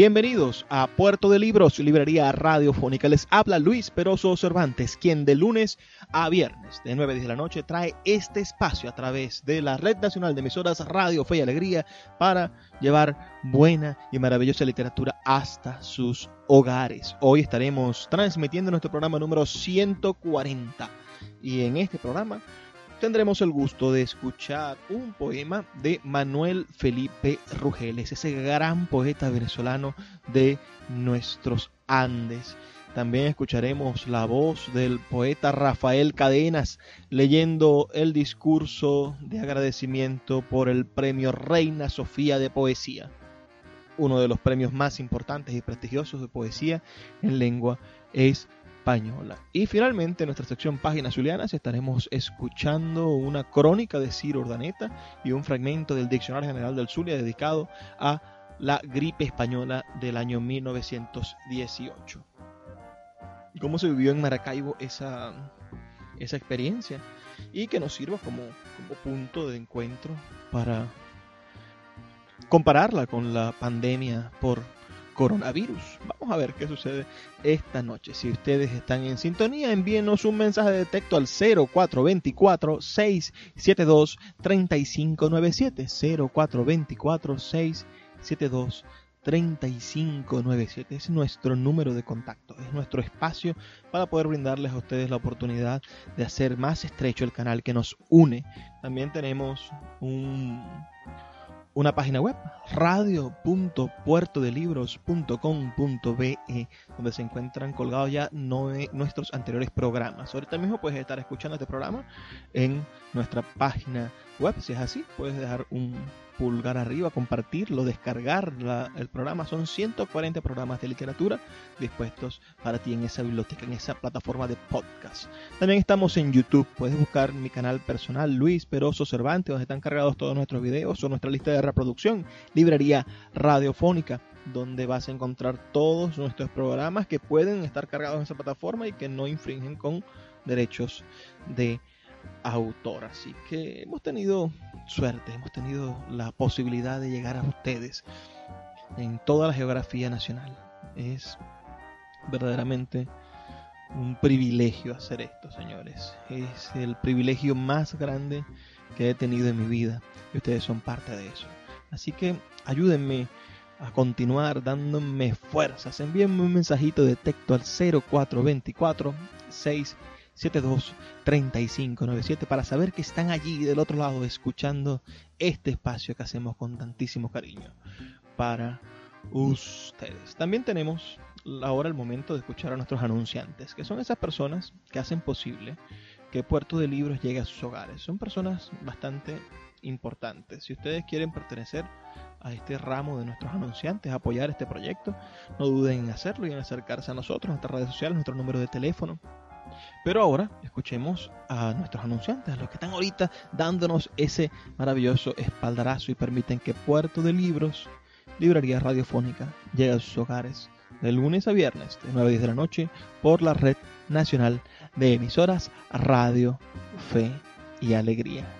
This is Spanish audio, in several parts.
Bienvenidos a Puerto de Libros, librería radiofónica. Les habla Luis Peroso Cervantes, quien de lunes a viernes de 9 a 10 de la noche trae este espacio a través de la Red Nacional de Emisoras Radio Fe y Alegría para llevar buena y maravillosa literatura hasta sus hogares. Hoy estaremos transmitiendo nuestro programa número 140 y en este programa tendremos el gusto de escuchar un poema de Manuel Felipe Rugeles, ese gran poeta venezolano de nuestros Andes. También escucharemos la voz del poeta Rafael Cadenas leyendo el discurso de agradecimiento por el premio Reina Sofía de Poesía, uno de los premios más importantes y prestigiosos de poesía en lengua española española. Y finalmente en nuestra sección Páginas Zulianas estaremos escuchando una crónica de Ciro Urdaneta y un fragmento del Diccionario General del Zulia dedicado a la gripe española del año 1918. Cómo se vivió en Maracaibo esa, esa experiencia y que nos sirva como, como punto de encuentro para compararla con la pandemia por coronavirus. A ver qué sucede esta noche. Si ustedes están en sintonía, envíenos un mensaje de texto al 0424 672 3597 0424 672 3597 es nuestro número de contacto, es nuestro espacio para poder brindarles a ustedes la oportunidad de hacer más estrecho el canal que nos une. También tenemos un una página web, radio.puertodelibros.com.be, donde se encuentran colgados ya nuestros anteriores programas. Ahorita mismo puedes estar escuchando este programa en nuestra página web. Si es así, puedes dejar un pulgar arriba, compartirlo, descargar el programa. Son 140 programas de literatura dispuestos para ti en esa biblioteca, en esa plataforma de podcast. También estamos en YouTube. Puedes buscar mi canal personal, Luis Peroso Cervantes, donde están cargados todos nuestros videos o nuestra lista de reproducción, librería radiofónica donde vas a encontrar todos nuestros programas que pueden estar cargados en esa plataforma y que no infringen con derechos de autor. Así que hemos tenido suerte, hemos tenido la posibilidad de llegar a ustedes en toda la geografía nacional. Es verdaderamente un privilegio hacer esto, señores. Es el privilegio más grande que he tenido en mi vida y ustedes son parte de eso. Así que ayúdenme a continuar dándome fuerzas. Envíenme un mensajito de texto al 0424 6 723597 para saber que están allí del otro lado escuchando este espacio que hacemos con tantísimo cariño para ustedes. También tenemos ahora el momento de escuchar a nuestros anunciantes, que son esas personas que hacen posible que Puerto de Libros llegue a sus hogares. Son personas bastante importantes. Si ustedes quieren pertenecer a este ramo de nuestros anunciantes, apoyar este proyecto, no duden en hacerlo y en acercarse a nosotros, nuestras redes sociales, nuestro número de teléfono pero ahora escuchemos a nuestros anunciantes, a los que están ahorita dándonos ese maravilloso espaldarazo y permiten que Puerto de Libros, Librería Radiofónica, llegue a sus hogares de lunes a viernes de 9 a 10 de la noche por la Red Nacional de Emisoras Radio, Fe y Alegría.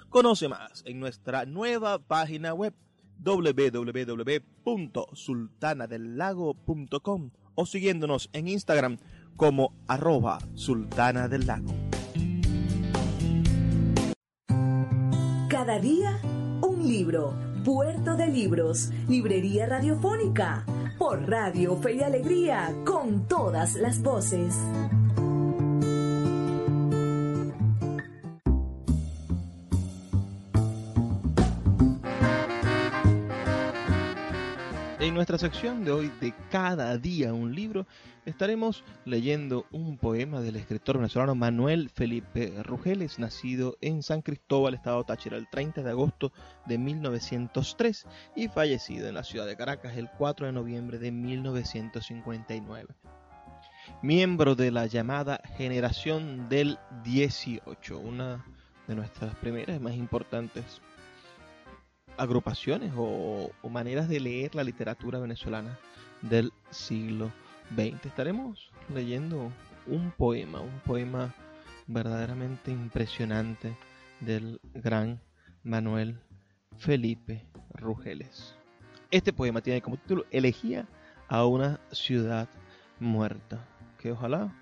Conoce más en nuestra nueva página web www.sultanadelago.com o siguiéndonos en Instagram como arroba sultana del lago. Cada día un libro. Puerto de Libros, Librería Radiofónica, por Radio Fe y Alegría, con todas las voces. Nuestra sección de hoy de Cada día un libro, estaremos leyendo un poema del escritor venezolano Manuel Felipe Rugeles, nacido en San Cristóbal, estado Táchira, el 30 de agosto de 1903 y fallecido en la ciudad de Caracas el 4 de noviembre de 1959. Miembro de la llamada generación del 18, una de nuestras primeras y más importantes agrupaciones o, maneras de leer la literatura venezolana del siglo XX. Estaremos leyendo un poema, un poema verdaderamente impresionante del gran Manuel Felipe Rugeles. Este poema tiene como título Elegía a una ciudad muerta, que ojalá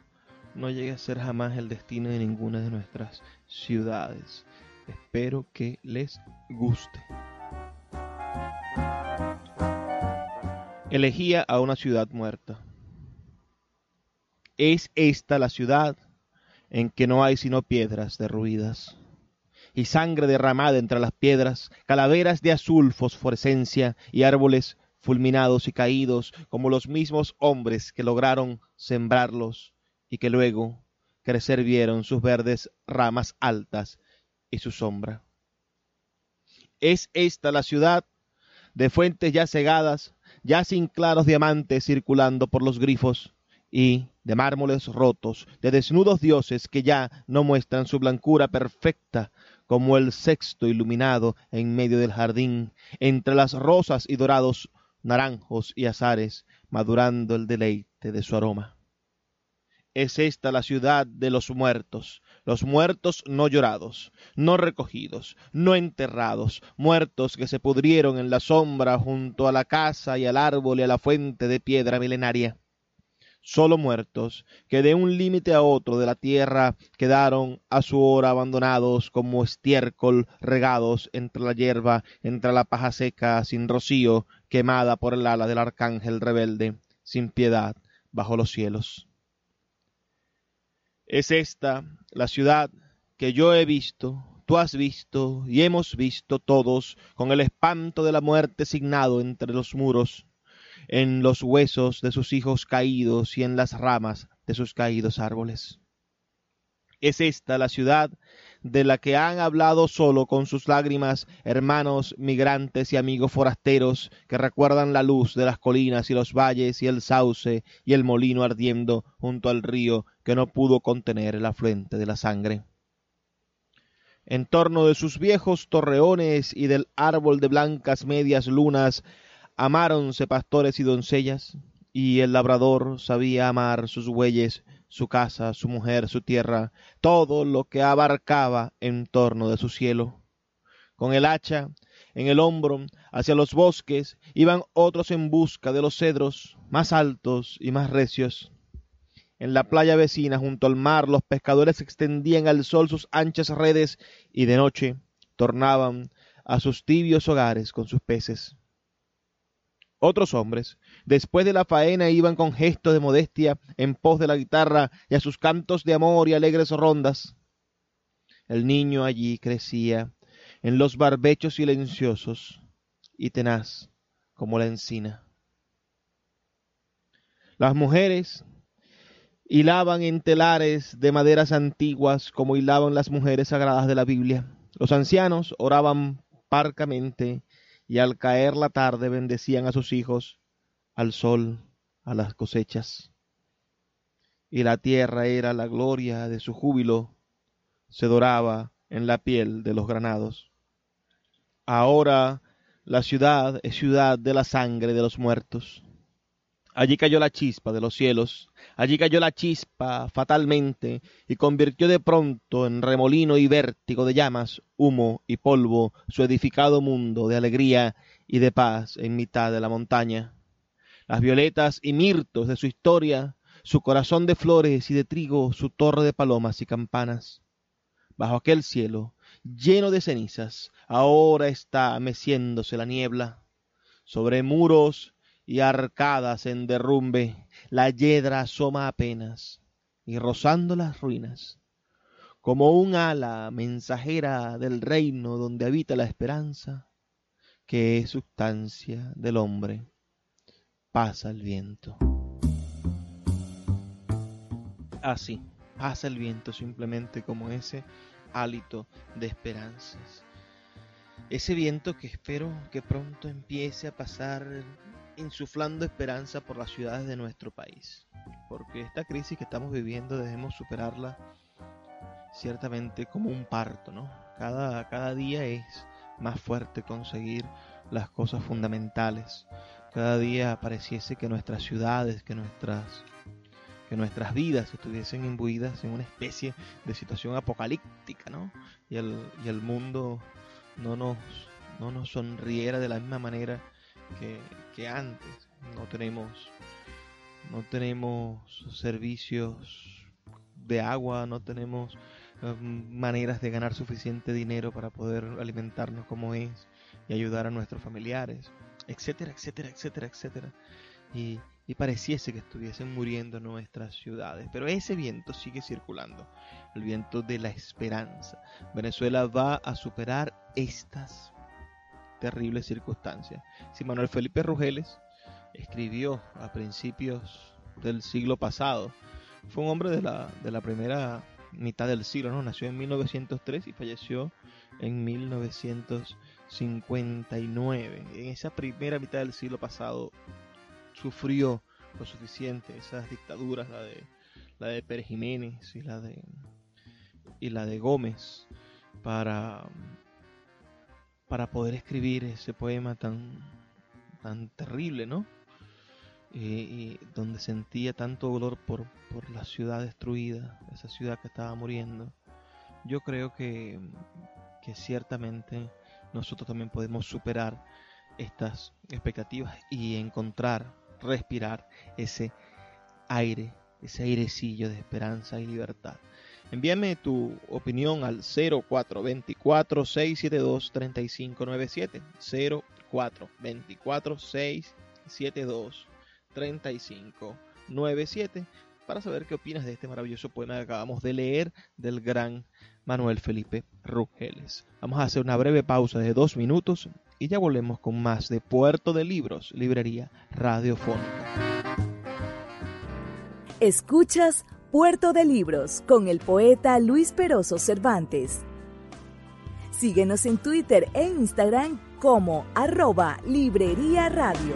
no llegue a ser jamás el destino de ninguna de nuestras ciudades. Espero que les guste. Elegía a una ciudad muerta. Es esta la ciudad en que no hay sino piedras derruidas y sangre derramada entre las piedras, calaveras de azul fosforescencia y árboles fulminados y caídos como los mismos hombres que lograron sembrarlos y que luego crecer vieron sus verdes ramas altas y su sombra. Es esta la ciudad de fuentes ya cegadas, ya sin claros diamantes circulando por los grifos, y de mármoles rotos, de desnudos dioses que ya no muestran su blancura perfecta, como el sexto iluminado en medio del jardín, entre las rosas y dorados naranjos y azares, madurando el deleite de su aroma. Es esta la ciudad de los muertos, los muertos no llorados, no recogidos, no enterrados, muertos que se pudrieron en la sombra junto a la casa y al árbol y a la fuente de piedra milenaria. Solo muertos, que de un límite a otro de la tierra quedaron a su hora abandonados como estiércol regados entre la hierba, entre la paja seca, sin rocío, quemada por el ala del arcángel rebelde, sin piedad, bajo los cielos. Es esta la ciudad que yo he visto, tú has visto y hemos visto todos con el espanto de la muerte signado entre los muros, en los huesos de sus hijos caídos y en las ramas de sus caídos árboles. Es esta la ciudad de la que han hablado solo con sus lágrimas hermanos migrantes y amigos forasteros que recuerdan la luz de las colinas y los valles y el sauce y el molino ardiendo junto al río que no pudo contener el afluente de la sangre. En torno de sus viejos torreones y del árbol de blancas medias lunas amáronse pastores y doncellas, y el labrador sabía amar sus bueyes su casa, su mujer, su tierra, todo lo que abarcaba en torno de su cielo. Con el hacha en el hombro hacia los bosques iban otros en busca de los cedros más altos y más recios. En la playa vecina junto al mar los pescadores extendían al sol sus anchas redes y de noche tornaban a sus tibios hogares con sus peces. Otros hombres, después de la faena, iban con gesto de modestia en pos de la guitarra y a sus cantos de amor y alegres rondas. El niño allí crecía en los barbechos silenciosos y tenaz como la encina. Las mujeres hilaban en telares de maderas antiguas como hilaban las mujeres sagradas de la Biblia. Los ancianos oraban parcamente y al caer la tarde bendecían a sus hijos, al sol, a las cosechas. Y la tierra era la gloria de su júbilo, se doraba en la piel de los granados. Ahora la ciudad es ciudad de la sangre de los muertos. Allí cayó la chispa de los cielos, allí cayó la chispa fatalmente y convirtió de pronto en remolino y vértigo de llamas, humo y polvo su edificado mundo de alegría y de paz en mitad de la montaña. Las violetas y mirtos de su historia, su corazón de flores y de trigo, su torre de palomas y campanas. Bajo aquel cielo, lleno de cenizas, ahora está meciéndose la niebla. Sobre muros y arcadas en derrumbe, la yedra asoma apenas, y rozando las ruinas, como un ala mensajera del reino donde habita la esperanza, que es sustancia del hombre, pasa el viento. Así, pasa el viento simplemente como ese hálito de esperanzas. Ese viento que espero que pronto empiece a pasar insuflando esperanza por las ciudades de nuestro país. Porque esta crisis que estamos viviendo debemos superarla ciertamente como un parto, ¿no? Cada, cada día es más fuerte conseguir las cosas fundamentales. Cada día pareciese que nuestras ciudades, que nuestras que nuestras vidas estuviesen imbuidas en una especie de situación apocalíptica, ¿no? Y el, y el mundo no nos, no nos sonriera de la misma manera que, antes. No tenemos, no tenemos servicios de agua, no tenemos em, maneras de ganar suficiente dinero para poder alimentarnos como es y ayudar a nuestros familiares, etcétera, etcétera, etcétera, etcétera. Y, y pareciese que estuviesen muriendo nuestras ciudades. Pero ese viento sigue circulando, el viento de la esperanza. Venezuela va a superar estas terribles circunstancias. Si Manuel Felipe Rugeles escribió a principios del siglo pasado, fue un hombre de la, de la primera mitad del siglo, ¿no? Nació en 1903 y falleció en 1959. En esa primera mitad del siglo pasado sufrió lo suficiente esas dictaduras, la de la de Pérez Jiménez y la de y la de Gómez para para poder escribir ese poema tan, tan terrible, ¿no? Y, donde sentía tanto dolor por, por la ciudad destruida, esa ciudad que estaba muriendo. Yo creo que, que ciertamente nosotros también podemos superar estas expectativas y encontrar, respirar ese aire, ese airecillo de esperanza y libertad. Envíame tu opinión al 0424-672-3597. 0424-672-3597 para saber qué opinas de este maravilloso poema que acabamos de leer del gran Manuel Felipe Rugeles. Vamos a hacer una breve pausa de dos minutos y ya volvemos con más de Puerto de Libros, Librería Radiofónica. Escuchas Puerto de Libros con el poeta Luis Peroso Cervantes. Síguenos en Twitter e Instagram como arroba Librería Radio.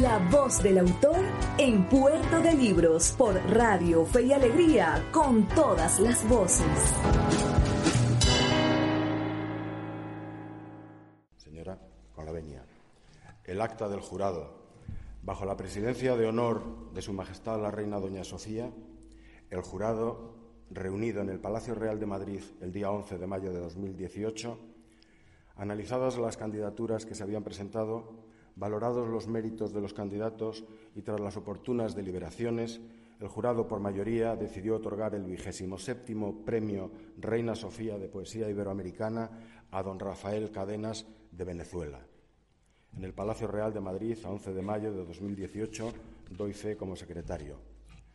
La voz del autor en Puerto de Libros por Radio Fe y Alegría con todas las voces. Señora, con la venia. El acta del jurado Bajo la presidencia de honor de Su Majestad la Reina Doña Sofía, el jurado, reunido en el Palacio Real de Madrid el día 11 de mayo de 2018, analizadas las candidaturas que se habían presentado, valorados los méritos de los candidatos y tras las oportunas deliberaciones, el jurado por mayoría decidió otorgar el vigésimo séptimo premio Reina Sofía de Poesía Iberoamericana a don Rafael Cadenas de Venezuela en el Palacio Real de Madrid a 11 de mayo de 2018 doy fe como secretario.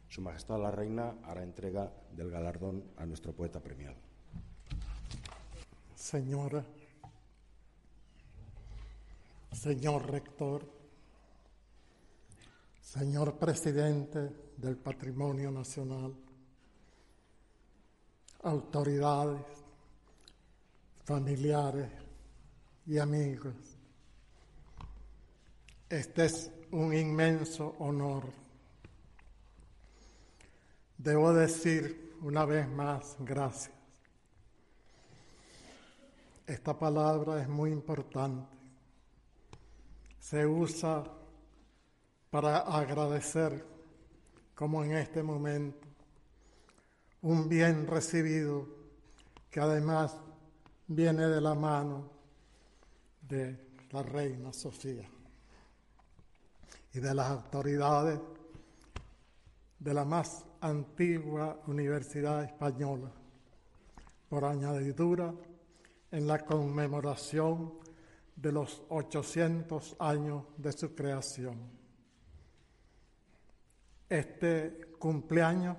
Su Majestad la Reina hará entrega del galardón a nuestro poeta premiado. Señora, señor rector, señor presidente del Patrimonio Nacional, autoridades, familiares y amigos este es un inmenso honor. Debo decir una vez más gracias. Esta palabra es muy importante. Se usa para agradecer, como en este momento, un bien recibido que además viene de la mano de la reina Sofía y de las autoridades de la más antigua universidad española, por añadidura en la conmemoración de los 800 años de su creación. Este cumpleaños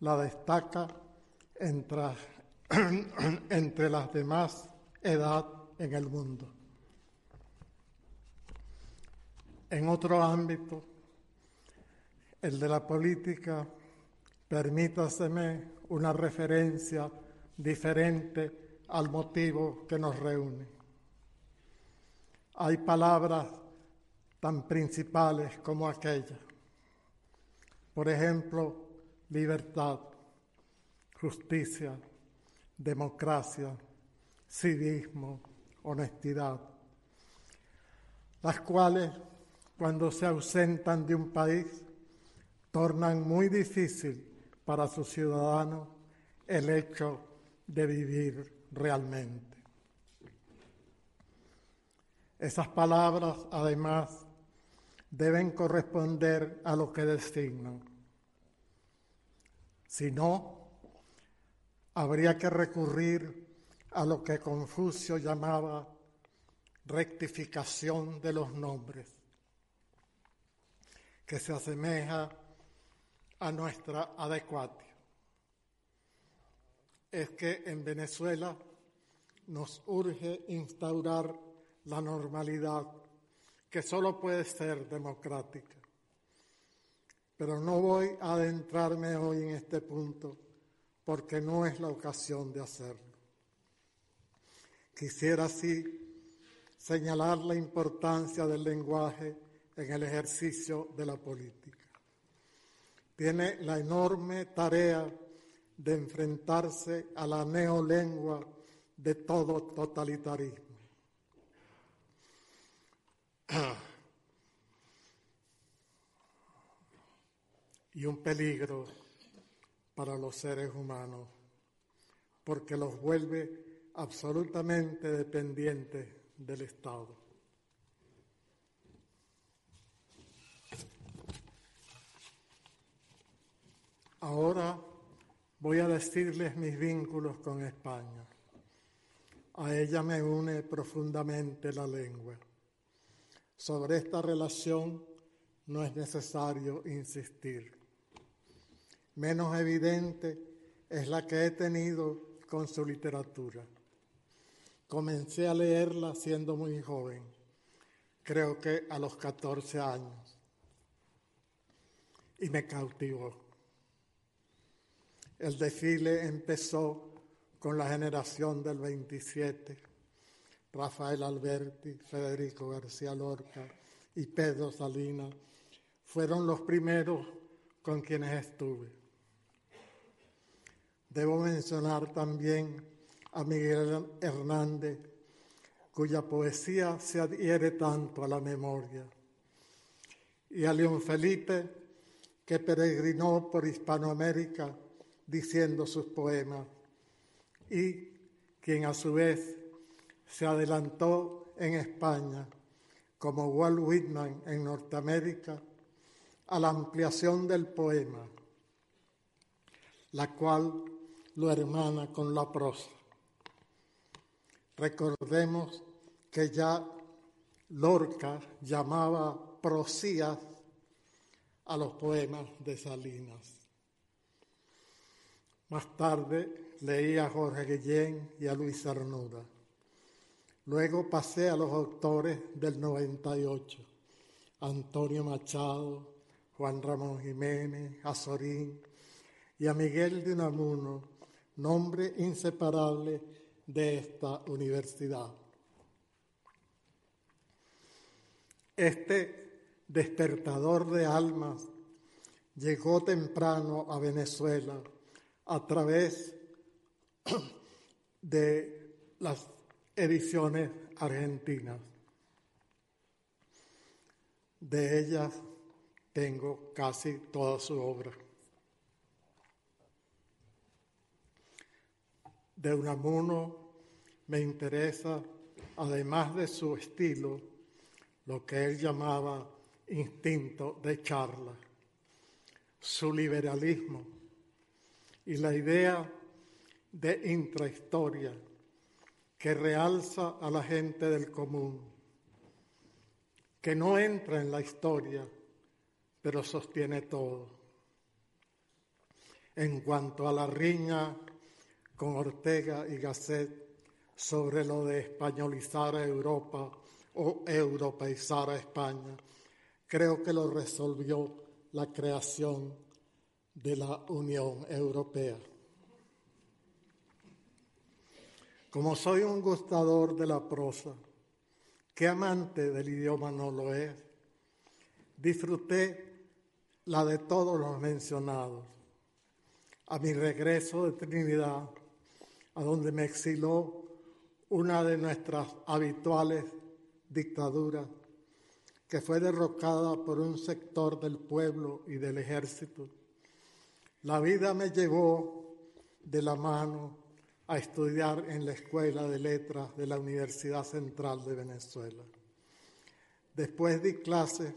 la destaca entre, entre las demás edad en el mundo. En otro ámbito, el de la política, permítaseme una referencia diferente al motivo que nos reúne. Hay palabras tan principales como aquella. Por ejemplo, libertad, justicia, democracia, civismo, honestidad, las cuales, cuando se ausentan de un país, tornan muy difícil para sus ciudadanos el hecho de vivir realmente. Esas palabras, además, deben corresponder a lo que designan. Si no, habría que recurrir a lo que Confucio llamaba rectificación de los nombres, que se asemeja a nuestra adecuatio. Es que en Venezuela nos urge instaurar la normalidad que solo puede ser democrática. Pero no voy a adentrarme hoy en este punto porque no es la ocasión de hacerlo. Quisiera así señalar la importancia del lenguaje en el ejercicio de la política. Tiene la enorme tarea de enfrentarse a la neolengua de todo totalitarismo y un peligro para los seres humanos, porque los vuelve absolutamente dependientes del Estado. Ahora voy a decirles mis vínculos con España. A ella me une profundamente la lengua. Sobre esta relación no es necesario insistir. Menos evidente es la que he tenido con su literatura. Comencé a leerla siendo muy joven, creo que a los 14 años, y me cautivó. El desfile empezó con la generación del 27 Rafael Alberti, Federico García Lorca y Pedro Salinas fueron los primeros con quienes estuve. Debo mencionar también a Miguel Hernández, cuya poesía se adhiere tanto a la memoria, y a León Felipe, que peregrinó por Hispanoamérica diciendo sus poemas, y quien a su vez se adelantó en España, como Walt Whitman en Norteamérica, a la ampliación del poema, la cual lo hermana con la prosa. Recordemos que ya Lorca llamaba prosías a los poemas de Salinas. Más tarde leía a Jorge Guillén y a Luis Arnuda. Luego pasé a los autores del 98, Antonio Machado, Juan Ramón Jiménez, Azorín y a Miguel de Unamuno, nombre inseparable de esta universidad. Este despertador de almas llegó temprano a Venezuela a través de las ediciones argentinas. De ellas tengo casi toda su obra. De Unamuno me interesa, además de su estilo, lo que él llamaba instinto de charla, su liberalismo y la idea de intrahistoria que realza a la gente del común, que no entra en la historia, pero sostiene todo. En cuanto a la riña con Ortega y Gasset sobre lo de españolizar a Europa o europeizar a España, creo que lo resolvió la creación de la Unión Europea. Como soy un gustador de la prosa, que amante del idioma no lo es, disfruté la de todos los mencionados. A mi regreso de Trinidad, a donde me exiló una de nuestras habituales dictaduras, que fue derrocada por un sector del pueblo y del ejército. La vida me llevó de la mano a estudiar en la Escuela de Letras de la Universidad Central de Venezuela. Después di clases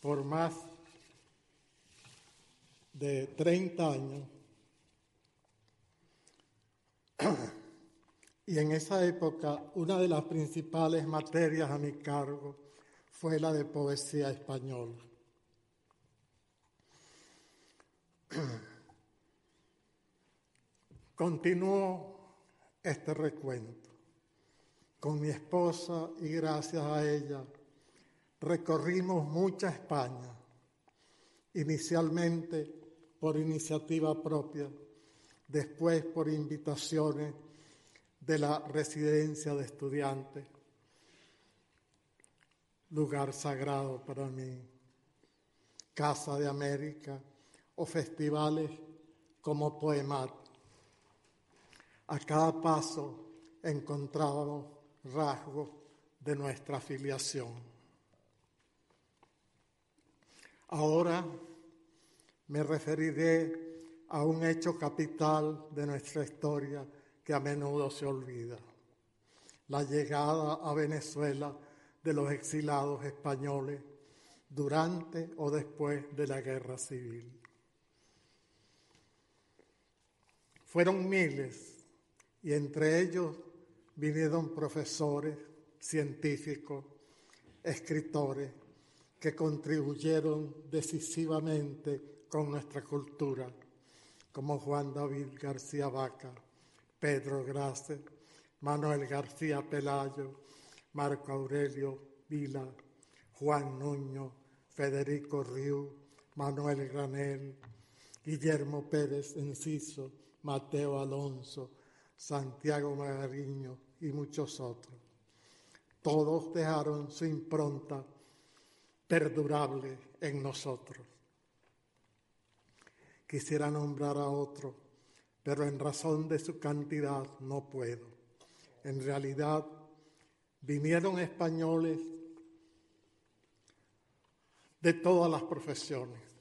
por más de 30 años y en esa época una de las principales materias a mi cargo fue la de poesía española. Continúo este recuento. Con mi esposa y gracias a ella recorrimos mucha España, inicialmente por iniciativa propia, después por invitaciones de la residencia de estudiantes lugar sagrado para mí, Casa de América o festivales como Poemat. A cada paso encontrábamos rasgos de nuestra afiliación. Ahora me referiré a un hecho capital de nuestra historia que a menudo se olvida, la llegada a Venezuela de los exilados españoles durante o después de la guerra civil. Fueron miles y entre ellos vinieron profesores, científicos, escritores que contribuyeron decisivamente con nuestra cultura, como Juan David García Vaca, Pedro Grace, Manuel García Pelayo, Marco Aurelio Vila, Juan Nuño, Federico Riu, Manuel Granel, Guillermo Pérez Enciso, Mateo Alonso, Santiago Magariño y muchos otros. Todos dejaron su impronta perdurable en nosotros. Quisiera nombrar a otro, pero en razón de su cantidad no puedo. En realidad, vinieron españoles de todas las profesiones.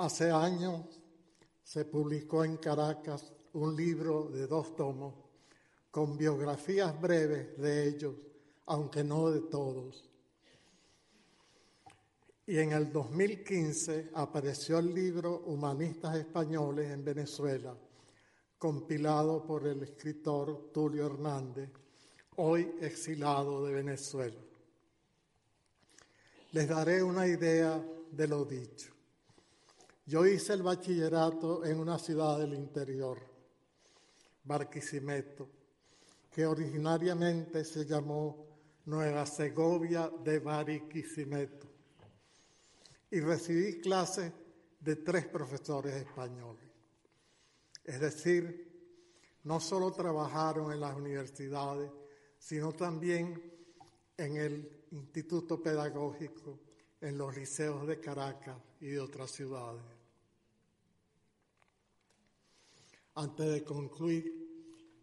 Hace años se publicó en Caracas un libro de dos tomos con biografías breves de ellos, aunque no de todos y en el 2015 apareció el libro Humanistas Españoles en Venezuela, compilado por el escritor Tulio Hernández, hoy exilado de Venezuela. Les daré una idea de lo dicho. Yo hice el bachillerato en una ciudad del interior, Barquisimeto, que originariamente se llamó Nueva Segovia de Barquisimeto y recibí clases de tres profesores españoles. Es decir, no solo trabajaron en las universidades, sino también en el Instituto Pedagógico, en los liceos de Caracas y de otras ciudades. Antes de concluir,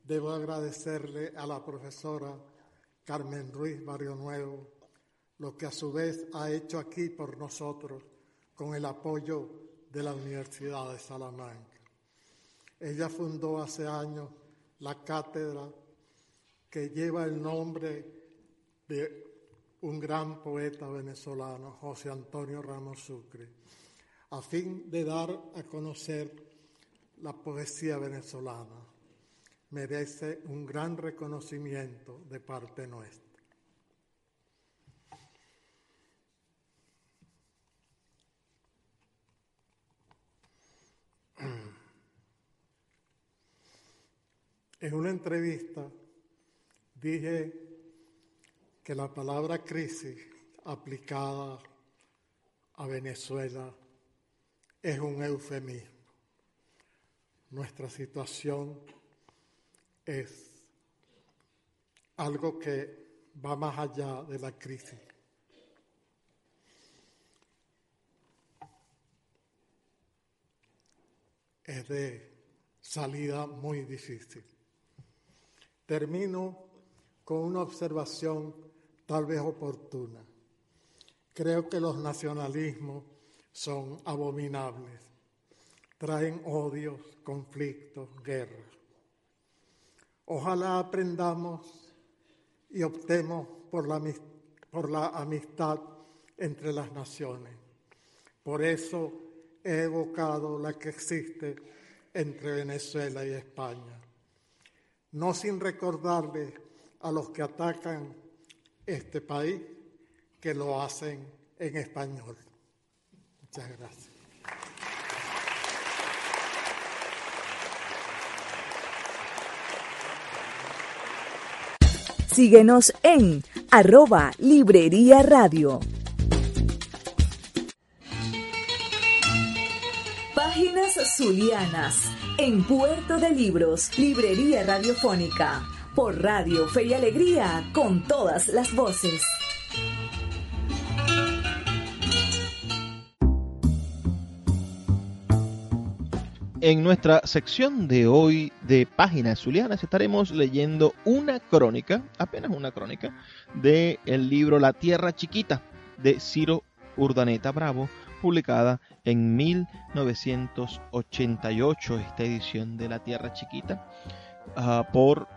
debo agradecerle a la profesora Carmen Ruiz Barrio Nuevo lo que a su vez ha hecho aquí por nosotros con el apoyo de la Universidad de Salamanca. Ella fundó hace años la cátedra que lleva el nombre de un gran poeta venezolano, José Antonio Ramos Sucre, a fin de dar a conocer la poesía venezolana. Merece un gran reconocimiento de parte nuestra. En una entrevista dije que la palabra crisis aplicada a Venezuela es un eufemismo. Nuestra situación es algo que va más allá de la crisis. Es de salida muy difícil. Termino con una observación tal vez oportuna. Creo que los nacionalismos son abominables, traen odios, conflictos, guerras. Ojalá aprendamos y optemos por la, por la amistad entre las naciones. Por eso he evocado la que existe entre Venezuela y España no sin recordarle a los que atacan este país que lo hacen en español. Muchas gracias. Síguenos en arroba Librería Radio. Páginas Zulianas en Puerto de Libros, Librería Radiofónica, por Radio Fe y Alegría, con todas las voces. En nuestra sección de hoy de Páginas Zulianas estaremos leyendo una crónica, apenas una crónica, del el libro La Tierra Chiquita de Ciro Urdaneta Bravo, publicada en 1988, esta edición de La Tierra Chiquita, uh, por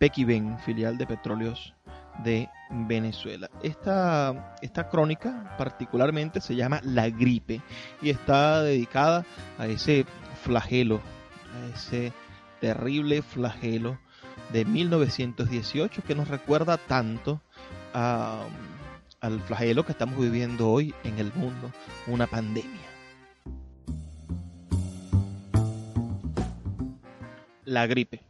Pequiven, filial de Petróleos de Venezuela. Esta, esta crónica particularmente se llama La Gripe y está dedicada a ese flagelo, ese terrible flagelo de 1918 que nos recuerda tanto a al flagelo que estamos viviendo hoy en el mundo, una pandemia. La gripe.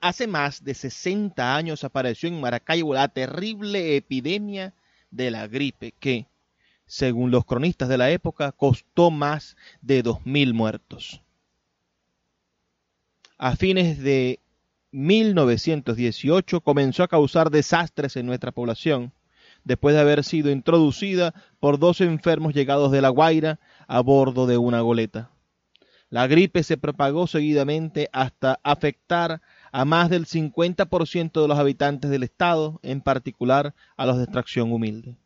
Hace más de 60 años apareció en Maracaibo la terrible epidemia de la gripe que, según los cronistas de la época, costó más de 2.000 muertos. A fines de 1918 comenzó a causar desastres en nuestra población después de haber sido introducida por dos enfermos llegados de La Guaira a bordo de una goleta. La gripe se propagó seguidamente hasta afectar a más del 50% de los habitantes del estado, en particular a los de extracción humilde.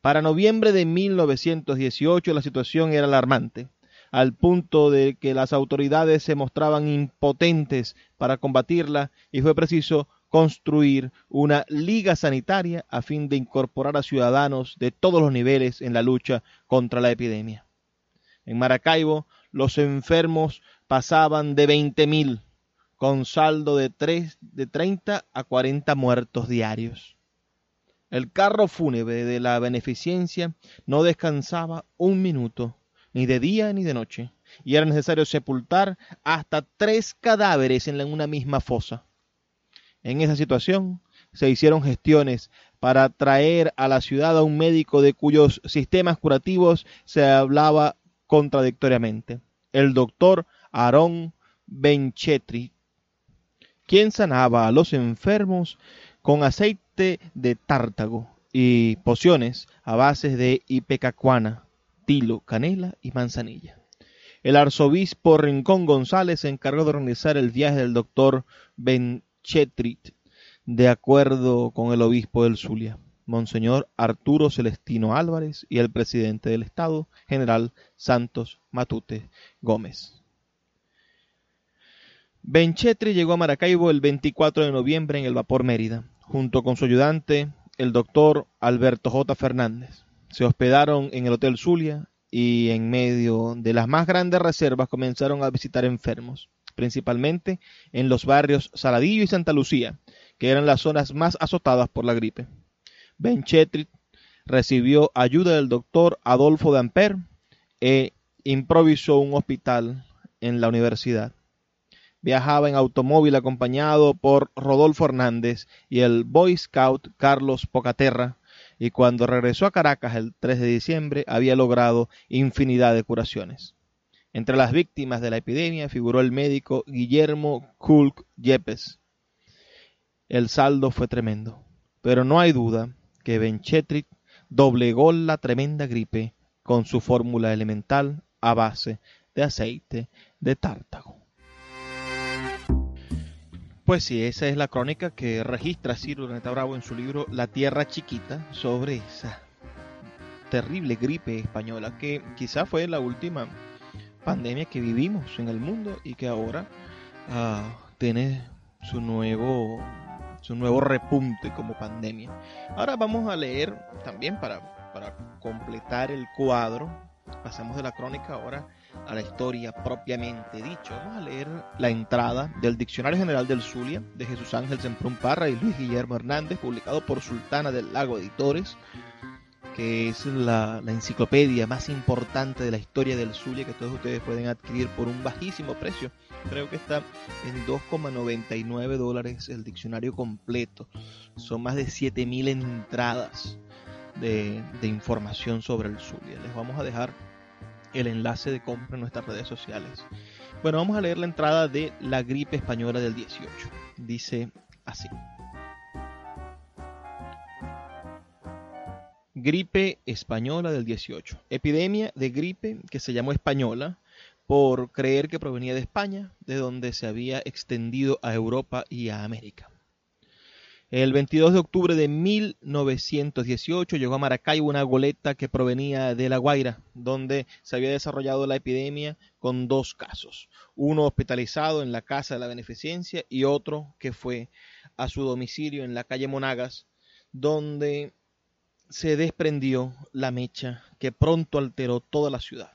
Para noviembre de 1918 la situación era alarmante, al punto de que las autoridades se mostraban impotentes para combatirla y fue preciso construir una liga sanitaria a fin de incorporar a ciudadanos de todos los niveles en la lucha contra la epidemia. En Maracaibo, los enfermos pasaban de 20.000, con saldo de, 3, de 30 a 40 muertos diarios. El carro fúnebre de la beneficencia no descansaba un minuto, ni de día ni de noche, y era necesario sepultar hasta tres cadáveres en una misma fosa. En esa situación se hicieron gestiones para traer a la ciudad a un médico de cuyos sistemas curativos se hablaba contradictoriamente, el doctor Aaron Benchetri, quien sanaba a los enfermos con aceite de tártago y pociones a base de ipecacuana, tilo, canela y manzanilla. El arzobispo Rincón González se encargó de organizar el viaje del doctor Benchetrit, de acuerdo con el obispo del Zulia, Monseñor Arturo Celestino Álvarez, y el presidente del Estado, general Santos Matute Gómez. Benchetri llegó a Maracaibo el 24 de noviembre en el vapor Mérida, junto con su ayudante, el doctor Alberto J. Fernández. Se hospedaron en el Hotel Zulia y en medio de las más grandes reservas comenzaron a visitar enfermos, principalmente en los barrios Saladillo y Santa Lucía, que eran las zonas más azotadas por la gripe. Benchetri recibió ayuda del doctor Adolfo de Amper e improvisó un hospital en la universidad viajaba en automóvil acompañado por Rodolfo Hernández y el Boy Scout Carlos Pocaterra, y cuando regresó a Caracas el 3 de diciembre había logrado infinidad de curaciones. Entre las víctimas de la epidemia figuró el médico Guillermo Kulk Yepes. El saldo fue tremendo, pero no hay duda que Benchetrit doblegó la tremenda gripe con su fórmula elemental a base de aceite de tártago. Pues sí, esa es la crónica que registra Ciro Renata Bravo en su libro La Tierra Chiquita sobre esa terrible gripe española que quizá fue la última pandemia que vivimos en el mundo y que ahora uh, tiene su nuevo su nuevo repunte como pandemia. Ahora vamos a leer también para, para completar el cuadro, pasamos de la crónica ahora a la historia propiamente dicho. Vamos a leer la entrada del Diccionario General del Zulia de Jesús Ángel Semprún Parra y Luis Guillermo Hernández, publicado por Sultana del Lago Editores, que es la, enciclopedia más importante de la historia del Zulia que todos ustedes pueden adquirir por un bajísimo precio. Creo que está en 2,99 dólares el diccionario completo. Son más de 7.000 entradas de, de información sobre el Zulia. Les vamos a dejar el enlace de compra en nuestras redes sociales. Bueno, vamos a leer la entrada de la gripe española del 18. Dice así. Gripe española del 18. Epidemia de gripe que se llamó española por creer que provenía de España, de donde se había extendido a Europa y a América. El 22 de octubre de 1918 llegó a Maracaibo una goleta que provenía de La Guaira, donde se había desarrollado la epidemia con dos casos, uno hospitalizado en la Casa de la Beneficencia y otro que fue a su domicilio en la calle Monagas, donde se desprendió la mecha que pronto alteró toda la ciudad.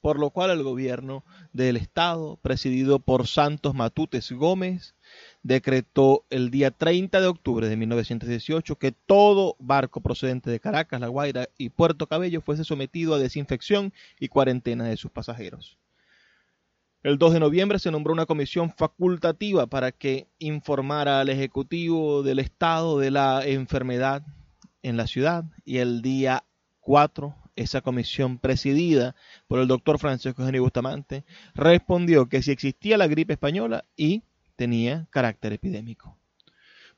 Por lo cual el gobierno del estado, presidido por Santos Matutes Gómez, decretó el día 30 de octubre de 1918 que todo barco procedente de Caracas, La Guaira y Puerto Cabello fuese sometido a desinfección y cuarentena de sus pasajeros. El 2 de noviembre se nombró una comisión facultativa para que informara al Ejecutivo del Estado de la enfermedad en la ciudad y el día 4 esa comisión presidida por el doctor Francisco Eugenio Bustamante respondió que si existía la gripe española y tenía carácter epidémico.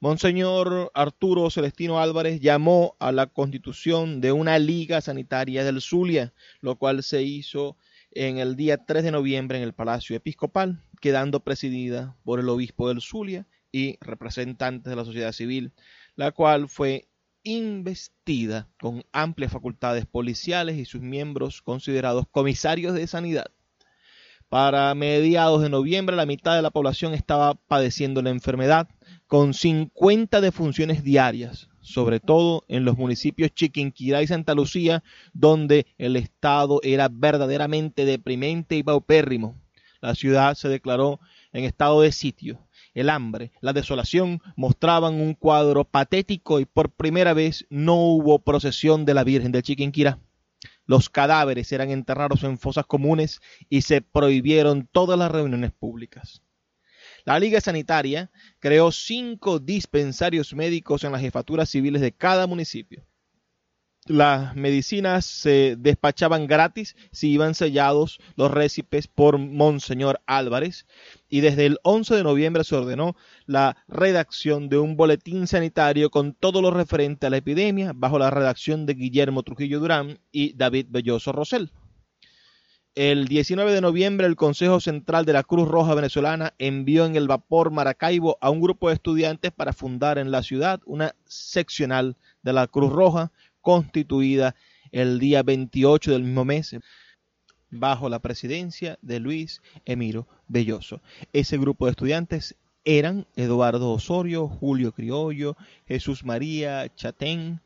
Monseñor Arturo Celestino Álvarez llamó a la constitución de una liga sanitaria del Zulia, lo cual se hizo en el día 3 de noviembre en el Palacio Episcopal, quedando presidida por el obispo del Zulia y representantes de la sociedad civil, la cual fue investida con amplias facultades policiales y sus miembros considerados comisarios de sanidad. Para mediados de noviembre, la mitad de la población estaba padeciendo la enfermedad, con 50 defunciones diarias, sobre todo en los municipios Chiquinquirá y Santa Lucía, donde el estado era verdaderamente deprimente y paupérrimo. La ciudad se declaró en estado de sitio. El hambre, la desolación mostraban un cuadro patético y por primera vez no hubo procesión de la Virgen de Chiquinquirá. Los cadáveres eran enterrados en fosas comunes y se prohibieron todas las reuniones públicas. La Liga Sanitaria creó cinco dispensarios médicos en las jefaturas civiles de cada municipio las medicinas se despachaban gratis si iban sellados los récipes por Monseñor Álvarez y desde el 11 de noviembre se ordenó la redacción de un boletín sanitario con todo lo referente a la epidemia bajo la redacción de Guillermo Trujillo Durán y David Belloso Rosell. El 19 de noviembre el Consejo Central de la Cruz Roja Venezolana envió en el vapor Maracaibo a un grupo de estudiantes para fundar en la ciudad una seccional de la Cruz Roja constituida el día 28 del mismo mes bajo la presidencia de Luis Emiro Belloso. Ese grupo de estudiantes eran Eduardo Osorio, Julio Criollo, Jesús María Chatén,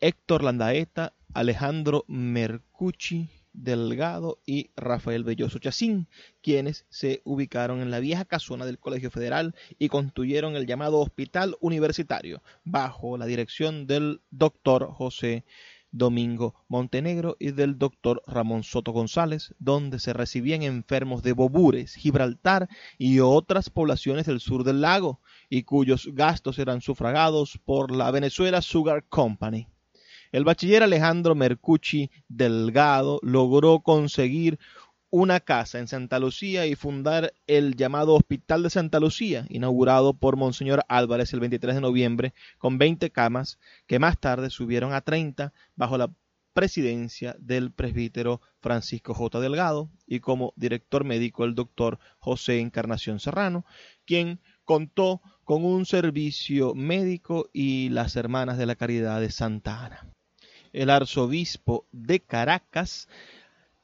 Héctor Landaeta, Alejandro Mercucci, Delgado y Rafael Belloso Chacín, quienes se ubicaron en la vieja casona del Colegio Federal y construyeron el llamado Hospital Universitario bajo la dirección del doctor José Domingo Montenegro y del doctor Ramón Soto González, donde se recibían enfermos de Bobures, Gibraltar y otras poblaciones del sur del lago, y cuyos gastos eran sufragados por la Venezuela Sugar Company. El bachiller Alejandro Mercucci Delgado logró conseguir una casa en Santa Lucía y fundar el llamado Hospital de Santa Lucía, inaugurado por Monseñor Álvarez el 23 de noviembre, con 20 camas, que más tarde subieron a 30 bajo la presidencia del presbítero Francisco J. Delgado y como director médico el doctor José Encarnación Serrano, quien contó con un servicio médico y las Hermanas de la Caridad de Santa Ana el arzobispo de Caracas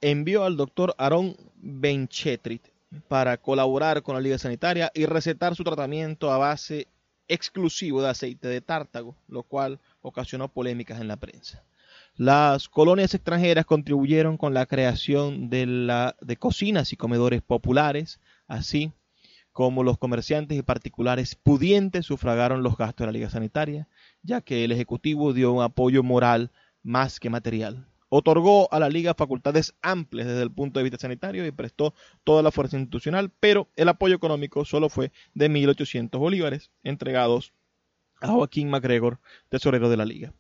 envió al doctor Aaron Benchetrit para colaborar con la Liga Sanitaria y recetar su tratamiento a base exclusivo de aceite de tártago, lo cual ocasionó polémicas en la prensa. Las colonias extranjeras contribuyeron con la creación de, la, de cocinas y comedores populares, así como los comerciantes y particulares pudientes sufragaron los gastos de la Liga Sanitaria, ya que el Ejecutivo dio un apoyo moral más que material. Otorgó a la liga facultades amplias desde el punto de vista sanitario y prestó toda la fuerza institucional, pero el apoyo económico solo fue de 1.800 bolívares entregados a Joaquín MacGregor, tesorero de la liga.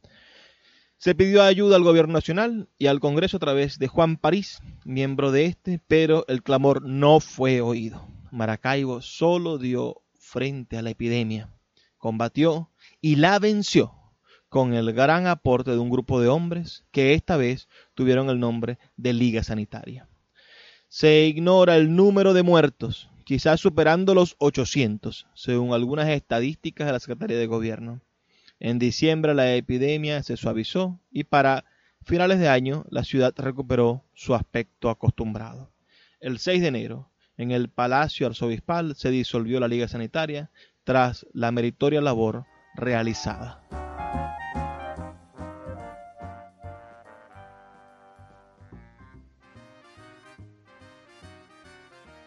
Se pidió ayuda al gobierno nacional y al Congreso a través de Juan París, miembro de este, pero el clamor no fue oído. Maracaibo solo dio frente a la epidemia, combatió y la venció con el gran aporte de un grupo de hombres que esta vez tuvieron el nombre de Liga Sanitaria. Se ignora el número de muertos, quizás superando los 800, según algunas estadísticas de la Secretaría de Gobierno. En diciembre la epidemia se suavizó y para finales de año la ciudad recuperó su aspecto acostumbrado. El 6 de enero, en el Palacio Arzobispal se disolvió la Liga Sanitaria tras la meritoria labor realizada.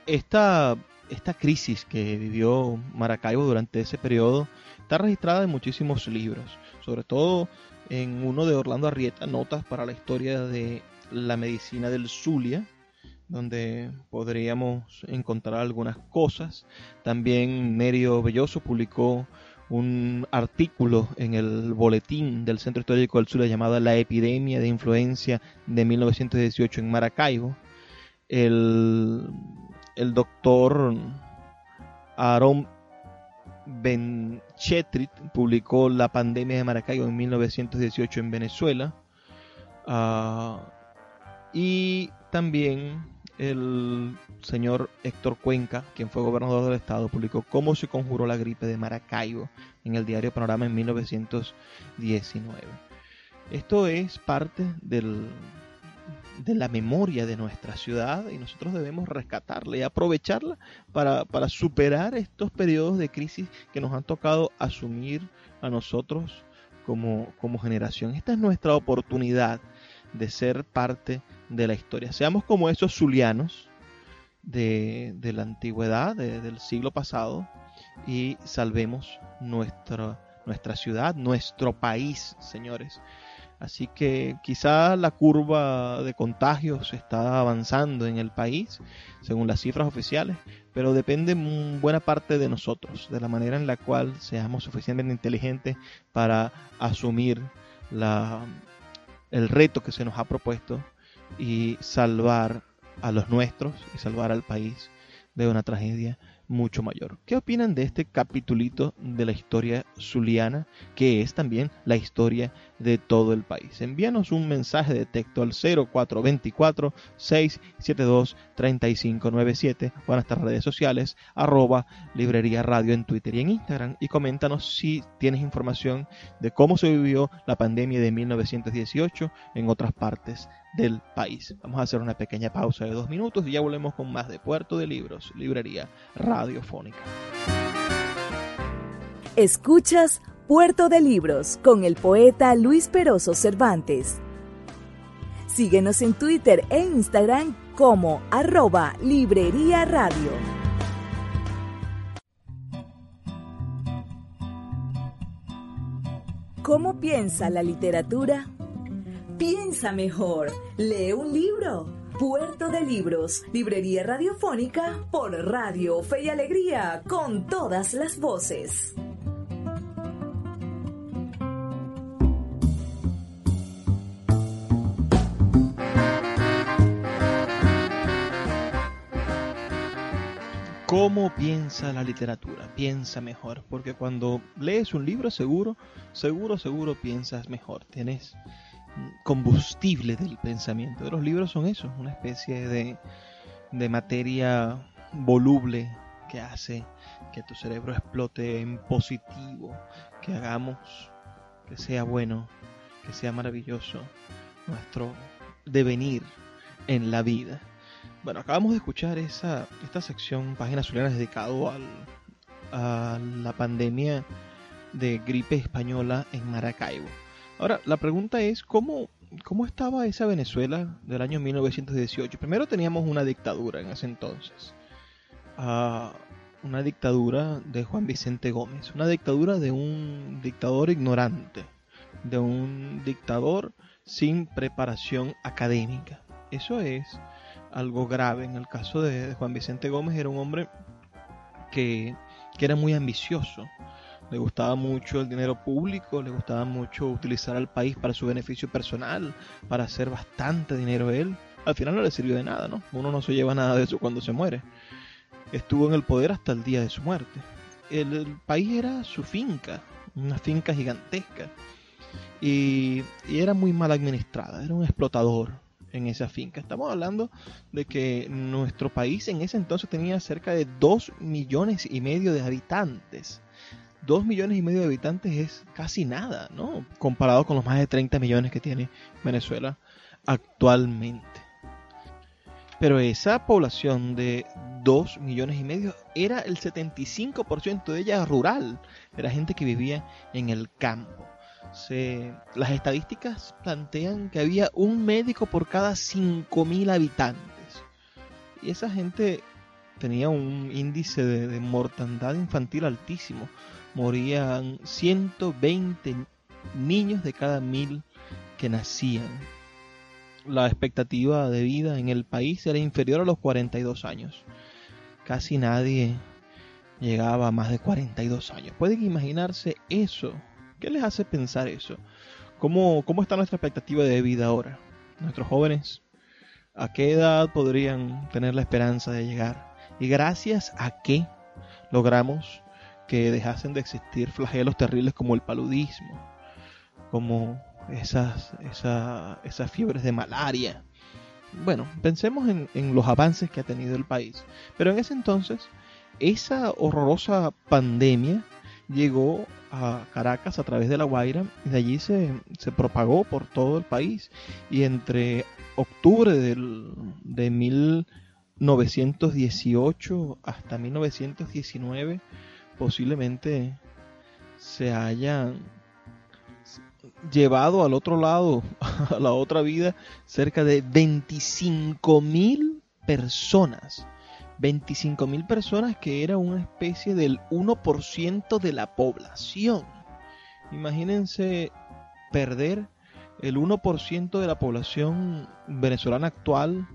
Esta, esta crisis que vivió Maracaibo durante ese periodo está registrada en muchísimos libros, sobre todo en uno de Orlando Arrieta, Notas para la historia de la medicina del Zulia, donde podríamos encontrar algunas cosas. También Nerio Belloso publicó un artículo en el boletín del Centro Histórico del Zulia llamado La epidemia de influencia de 1918 en Maracaibo. El el doctor Aaron Benchetrit publicó La pandemia de Maracaibo en 1918 en Venezuela. Ah, y también el señor Héctor Cuenca, quien fue gobernador del estado, publicó Cómo se conjuró la gripe de Maracaibo en el diario Panorama en 1919. Esto es parte del, de la memoria de nuestra ciudad y nosotros debemos rescatarla y aprovecharla para, para superar estos periodos de crisis que nos han tocado asumir a nosotros como, como generación. Esta es nuestra oportunidad de ser parte de la historia. Seamos como esos zulianos de, de la antigüedad, del siglo pasado, y salvemos nuestra, nuestra ciudad, nuestro país, señores. Así que quizá la curva de contagios está avanzando en el país, según las cifras oficiales, pero depende buena parte de nosotros, de la manera en la cual seamos suficientemente inteligentes para asumir la, el reto que se nos ha propuesto y salvar a los nuestros y salvar al país de una tragedia mucho mayor. ¿Qué opinan de este capitulito de la historia zuliana, que es también la historia de todo el país. Envíanos un mensaje de texto al 0424-672-3597 o a nuestras redes sociales arroba librería radio en Twitter y en Instagram y coméntanos si tienes información de cómo se vivió la pandemia de 1918 en otras partes del país. Vamos a hacer una pequeña pausa de dos minutos y ya volvemos con más de Puerto de Libros, librería radiofónica. Escuchas Puerto de Libros con el poeta Luis Peroso Cervantes. Síguenos en Twitter e Instagram como arroba Librería Radio. ¿Cómo piensa la literatura? Piensa mejor, lee un libro. Puerto de Libros, Librería Radiofónica por Radio Fe y Alegría, con todas las voces. ¿Cómo piensa la literatura? Piensa mejor, porque cuando lees un libro seguro, seguro, seguro piensas mejor. Tienes combustible del pensamiento. Los libros son eso, una especie de, de materia voluble que hace que tu cerebro explote en positivo, que hagamos que sea bueno, que sea maravilloso nuestro devenir en la vida. Bueno, acabamos de escuchar esa, esta sección, Páginas Azuleras, dedicado al, a la pandemia de gripe española en Maracaibo. Ahora, la pregunta es, ¿cómo, cómo estaba esa Venezuela del año 1918? Primero teníamos una dictadura en ese entonces. Uh, una dictadura de Juan Vicente Gómez. Una dictadura de un dictador ignorante. De un dictador sin preparación académica. Eso es algo grave. En el caso de, Juan Vicente Gómez era un hombre que, que era muy ambicioso. Le gustaba mucho el dinero público, le gustaba mucho utilizar al país para su beneficio personal, para hacer bastante dinero él. Al final no le sirvió de nada, ¿no? Uno no se lleva nada de eso cuando se muere. Estuvo en el poder hasta el día de su muerte. El, país era su finca, una finca gigantesca. Y, y, era muy mal administrada, era un explotador, en esa finca. Estamos hablando de que nuestro país en ese entonces tenía cerca de 2 millones y medio de habitantes. 2 millones y medio de habitantes es casi nada, ¿no? Comparado con los más de 30 millones que tiene Venezuela actualmente. Pero esa población de 2 millones y medio era el 75% de ella rural. Era gente que vivía en el campo se, las estadísticas plantean que había un médico por cada 5.000 habitantes. Y esa gente tenía un índice de, de mortandad infantil altísimo. Morían 120 niños de cada mil que nacían. La expectativa de vida en el país era inferior a los 42 años. Casi nadie llegaba a más de 42 años. Pueden imaginarse eso ¿Qué les hace pensar eso? ¿Cómo, ¿Cómo está nuestra expectativa de vida ahora? Nuestros jóvenes, ¿a qué edad podrían tener la esperanza de llegar? ¿Y gracias a qué logramos que dejasen de existir flagelos terribles como el paludismo, como esas, esas fiebres de malaria? Bueno, pensemos en, en los avances que ha tenido el país. Pero en ese entonces, esa horrorosa pandemia llegó a Caracas a través de La Guaira y de allí se, se propagó por todo el país. Y entre octubre del, de 1918 hasta 1919 posiblemente se hayan llevado al otro lado, a la otra vida, cerca de 25 mil personas 25 mil personas que era una especie del 1% de la población. Imagínense perder el 1% de la población venezolana actual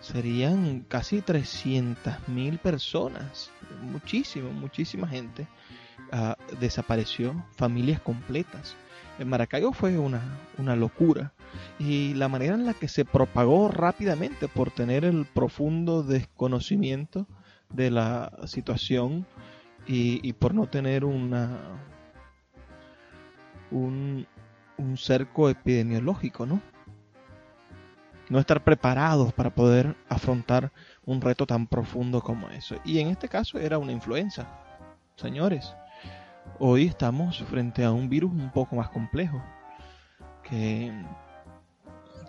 serían casi 300 mil personas. Muchísimo, muchísima gente uh, desapareció, familias completas. En Maracaibo fue una, una locura y la manera en la que se propagó rápidamente por tener el profundo desconocimiento de la situación y, y por no tener una un, un cerco epidemiológico, ¿no? No estar preparados para poder afrontar un reto tan profundo como eso. Y en este caso era una influenza. Señores, hoy estamos frente a un virus un poco más complejo, que,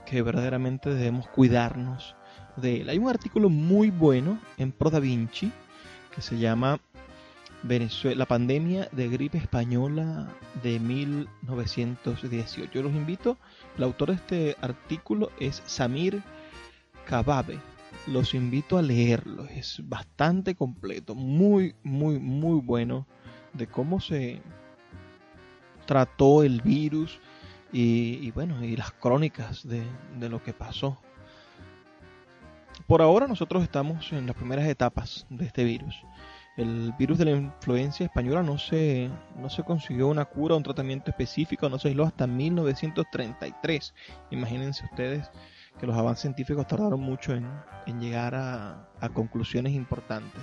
que verdaderamente debemos cuidarnos de él. Hay un artículo muy bueno en Pro Da Vinci que se llama Venezuela, la pandemia de gripe española de 1918. Yo los invito, el autor de este artículo es Samir Kababe. Los invito a leerlo, es bastante completo, muy, muy, muy bueno de cómo se trató el virus y, bueno, y las crónicas de, de lo que pasó. Por ahora nosotros estamos en las primeras etapas de este virus el virus de la influencia española no se, no se consiguió una cura, un tratamiento específico, no se aisló hasta 1933. Imagínense ustedes que los avances científicos tardaron mucho en, llegar a, conclusiones importantes.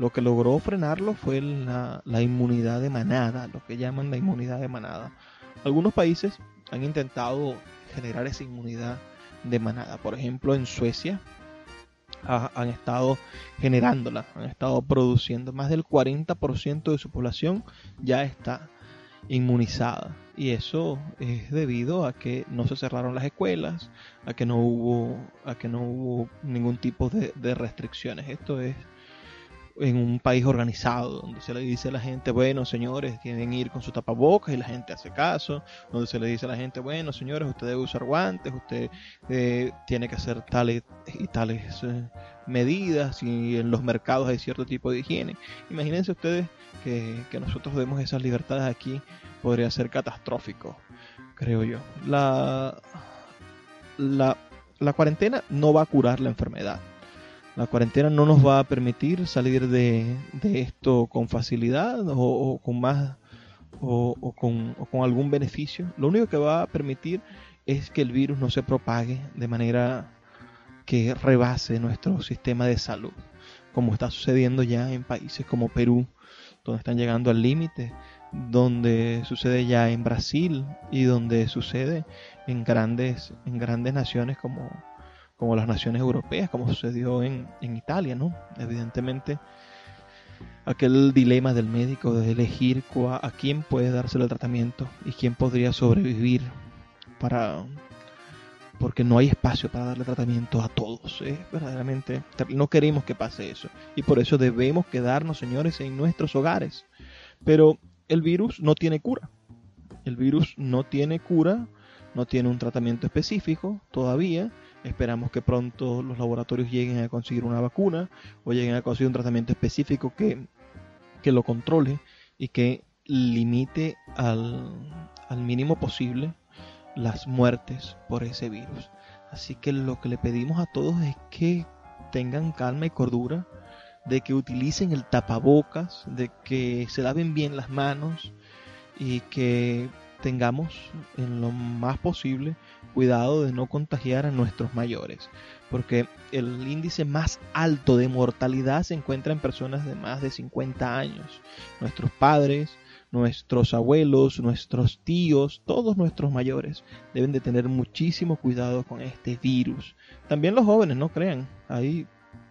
Lo que logró frenarlo fue la, la inmunidad de manada, lo que llaman la inmunidad de manada. Algunos países han intentado generar esa inmunidad de manada. Por ejemplo, en Suecia han estado generándola, han estado produciendo. Más del 40% de su población ya está inmunizada. Y eso es debido a que no se cerraron las escuelas, a que no hubo, a que no hubo ningún tipo de, de restricciones. Esto es en un país organizado, donde se le dice a la gente, bueno, señores, tienen que ir con su tapabocas y la gente hace caso, donde se le dice a la gente, bueno, señores, usted debe usar guantes, usted eh, tiene que hacer tales y tales eh, medidas y en los mercados hay cierto tipo de higiene. Imagínense ustedes que, que nosotros demos esas libertades aquí, podría ser catastrófico, creo yo. La, la, la cuarentena no va a curar la enfermedad la cuarentena no nos va a permitir salir de, esto con facilidad o, con más o, con, con, algún beneficio. Lo único que va a permitir es que el virus no se propague de manera que rebase nuestro sistema de salud, como está sucediendo ya en países como Perú, donde están llegando al límite, donde sucede ya en Brasil y donde sucede en grandes, en grandes naciones como, como las naciones europeas, como sucedió en, Italia, ¿no? Evidentemente, aquel dilema del médico de elegir a quién puede dárselo el tratamiento y quién podría sobrevivir para porque no hay espacio para darle tratamiento a todos. ¿eh? Verdaderamente no queremos que pase eso. Y por eso debemos quedarnos, señores, en nuestros hogares. Pero el virus no tiene cura. El virus no tiene cura, no tiene un tratamiento específico todavía. Esperamos que pronto los laboratorios lleguen a conseguir una vacuna o lleguen a conseguir un tratamiento específico que, que lo controle y que limite al, al mínimo posible las muertes por ese virus. Así que lo que le pedimos a todos es que tengan calma y cordura, de que utilicen el tapabocas, de que se laven bien las manos y que tengamos en lo más posible cuidado de no contagiar a nuestros mayores, porque el índice más alto de mortalidad se encuentra en personas de más de 50 años. Nuestros padres, nuestros abuelos, nuestros tíos, todos nuestros mayores deben de tener muchísimo cuidado con este virus. También los jóvenes, no crean, hay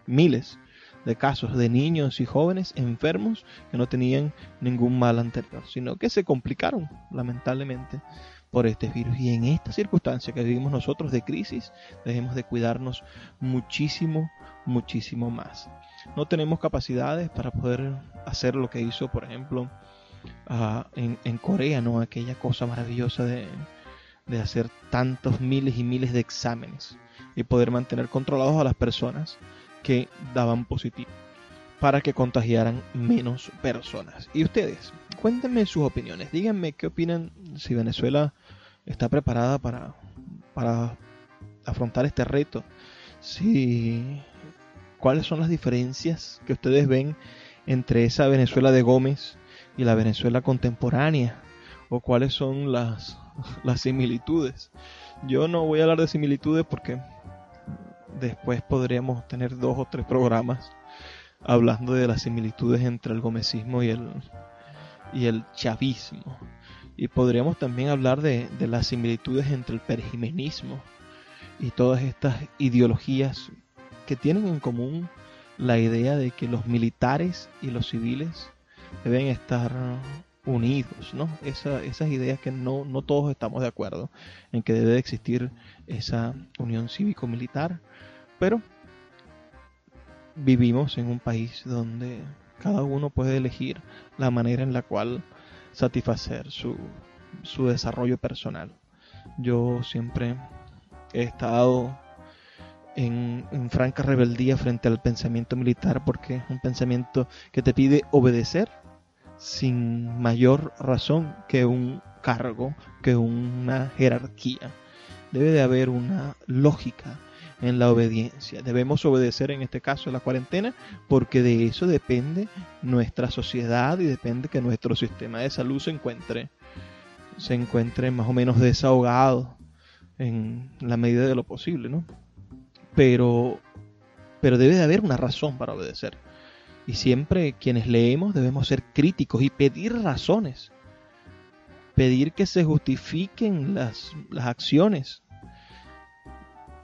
miles de casos de niños y jóvenes enfermos que no tenían ningún mal anterior, sino que se complicaron lamentablemente por este virus. Y en esta circunstancia que vivimos nosotros de crisis, debemos de cuidarnos muchísimo, muchísimo más. No tenemos capacidades para poder hacer lo que hizo, por ejemplo, ah, en, Corea, ¿no? Aquella cosa maravillosa de, de hacer tantos miles y miles de exámenes y poder mantener controlados a las personas que daban positivo para que contagiaran menos personas. Y ustedes, cuéntenme sus opiniones, díganme qué opinan si Venezuela está preparada para, para afrontar este reto, si cuáles son las diferencias que ustedes ven entre esa Venezuela de Gómez y la Venezuela contemporánea, o cuáles son las, las similitudes. Yo no voy a hablar de similitudes porque después podríamos tener dos o tres programas hablando de las similitudes entre el gomecismo y el, y el chavismo. Y podríamos también hablar de, de las similitudes entre el perjimenismo y todas estas ideologías que tienen en común la idea de que los militares y los civiles deben estar unidos, ¿no? esas ideas que no, no todos estamos de acuerdo en que debe existir esa unión cívico-militar, pero vivimos en un país donde cada uno puede elegir la manera en la cual satisfacer su, su desarrollo personal. Yo siempre he estado en, en, franca rebeldía frente al pensamiento militar porque es un pensamiento que te pide obedecer sin mayor razón que un cargo, que una jerarquía. Debe de haber una lógica en la obediencia. Debemos obedecer en este caso la cuarentena porque de eso depende nuestra sociedad y depende que nuestro sistema de salud se encuentre se encuentre más o menos desahogado en la medida de lo posible, ¿no? Pero pero debe de haber una razón para obedecer. Y siempre quienes leemos debemos ser críticos y pedir razones. Pedir que se justifiquen las, las acciones.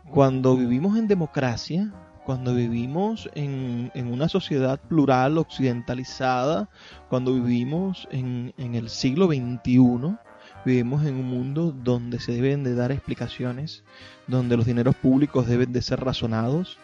Cuando vivimos en democracia, cuando vivimos en, en, una sociedad plural, occidentalizada, cuando vivimos en, en, el siglo XXI, vivimos en un mundo donde se deben de dar explicaciones, donde los dineros públicos deben de ser razonados,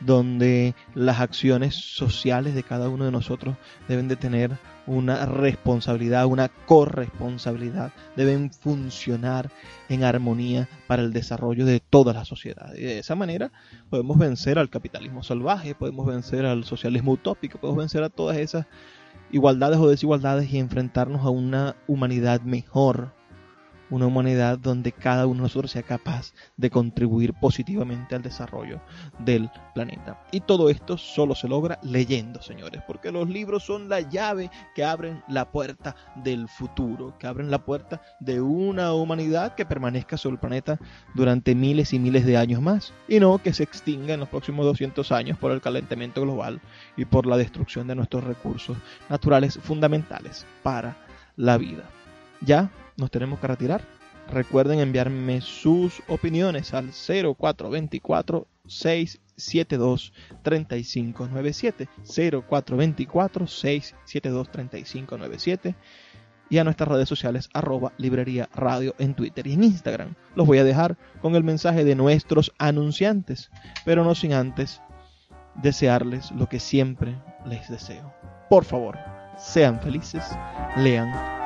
donde las acciones sociales de cada uno de nosotros deben de tener una responsabilidad, una corresponsabilidad, deben funcionar en armonía para el desarrollo de toda la sociedad. Y de esa manera podemos vencer al capitalismo salvaje, podemos vencer al socialismo utópico, podemos vencer a todas esas igualdades o desigualdades y enfrentarnos a una humanidad mejor, una humanidad donde cada uno de nosotros sea capaz de contribuir positivamente al desarrollo del planeta. Y todo esto solo se logra leyendo, señores, porque los libros son la llave que abren la puerta del futuro, que abren la puerta de una humanidad que permanezca sobre el planeta durante miles y miles de años más, y no que se extinga en los próximos 200 años por el calentamiento global y por la destrucción de nuestros recursos naturales fundamentales para la vida. Ya nos tenemos que retirar. Recuerden enviarme sus opiniones al 0424 672 3597 0424 672 3597 y a nuestras redes sociales arroba librería radio en Twitter y en Instagram. Los voy a dejar con el mensaje de nuestros anunciantes, pero no sin antes desearles lo que siempre les deseo. Por favor, sean felices, lean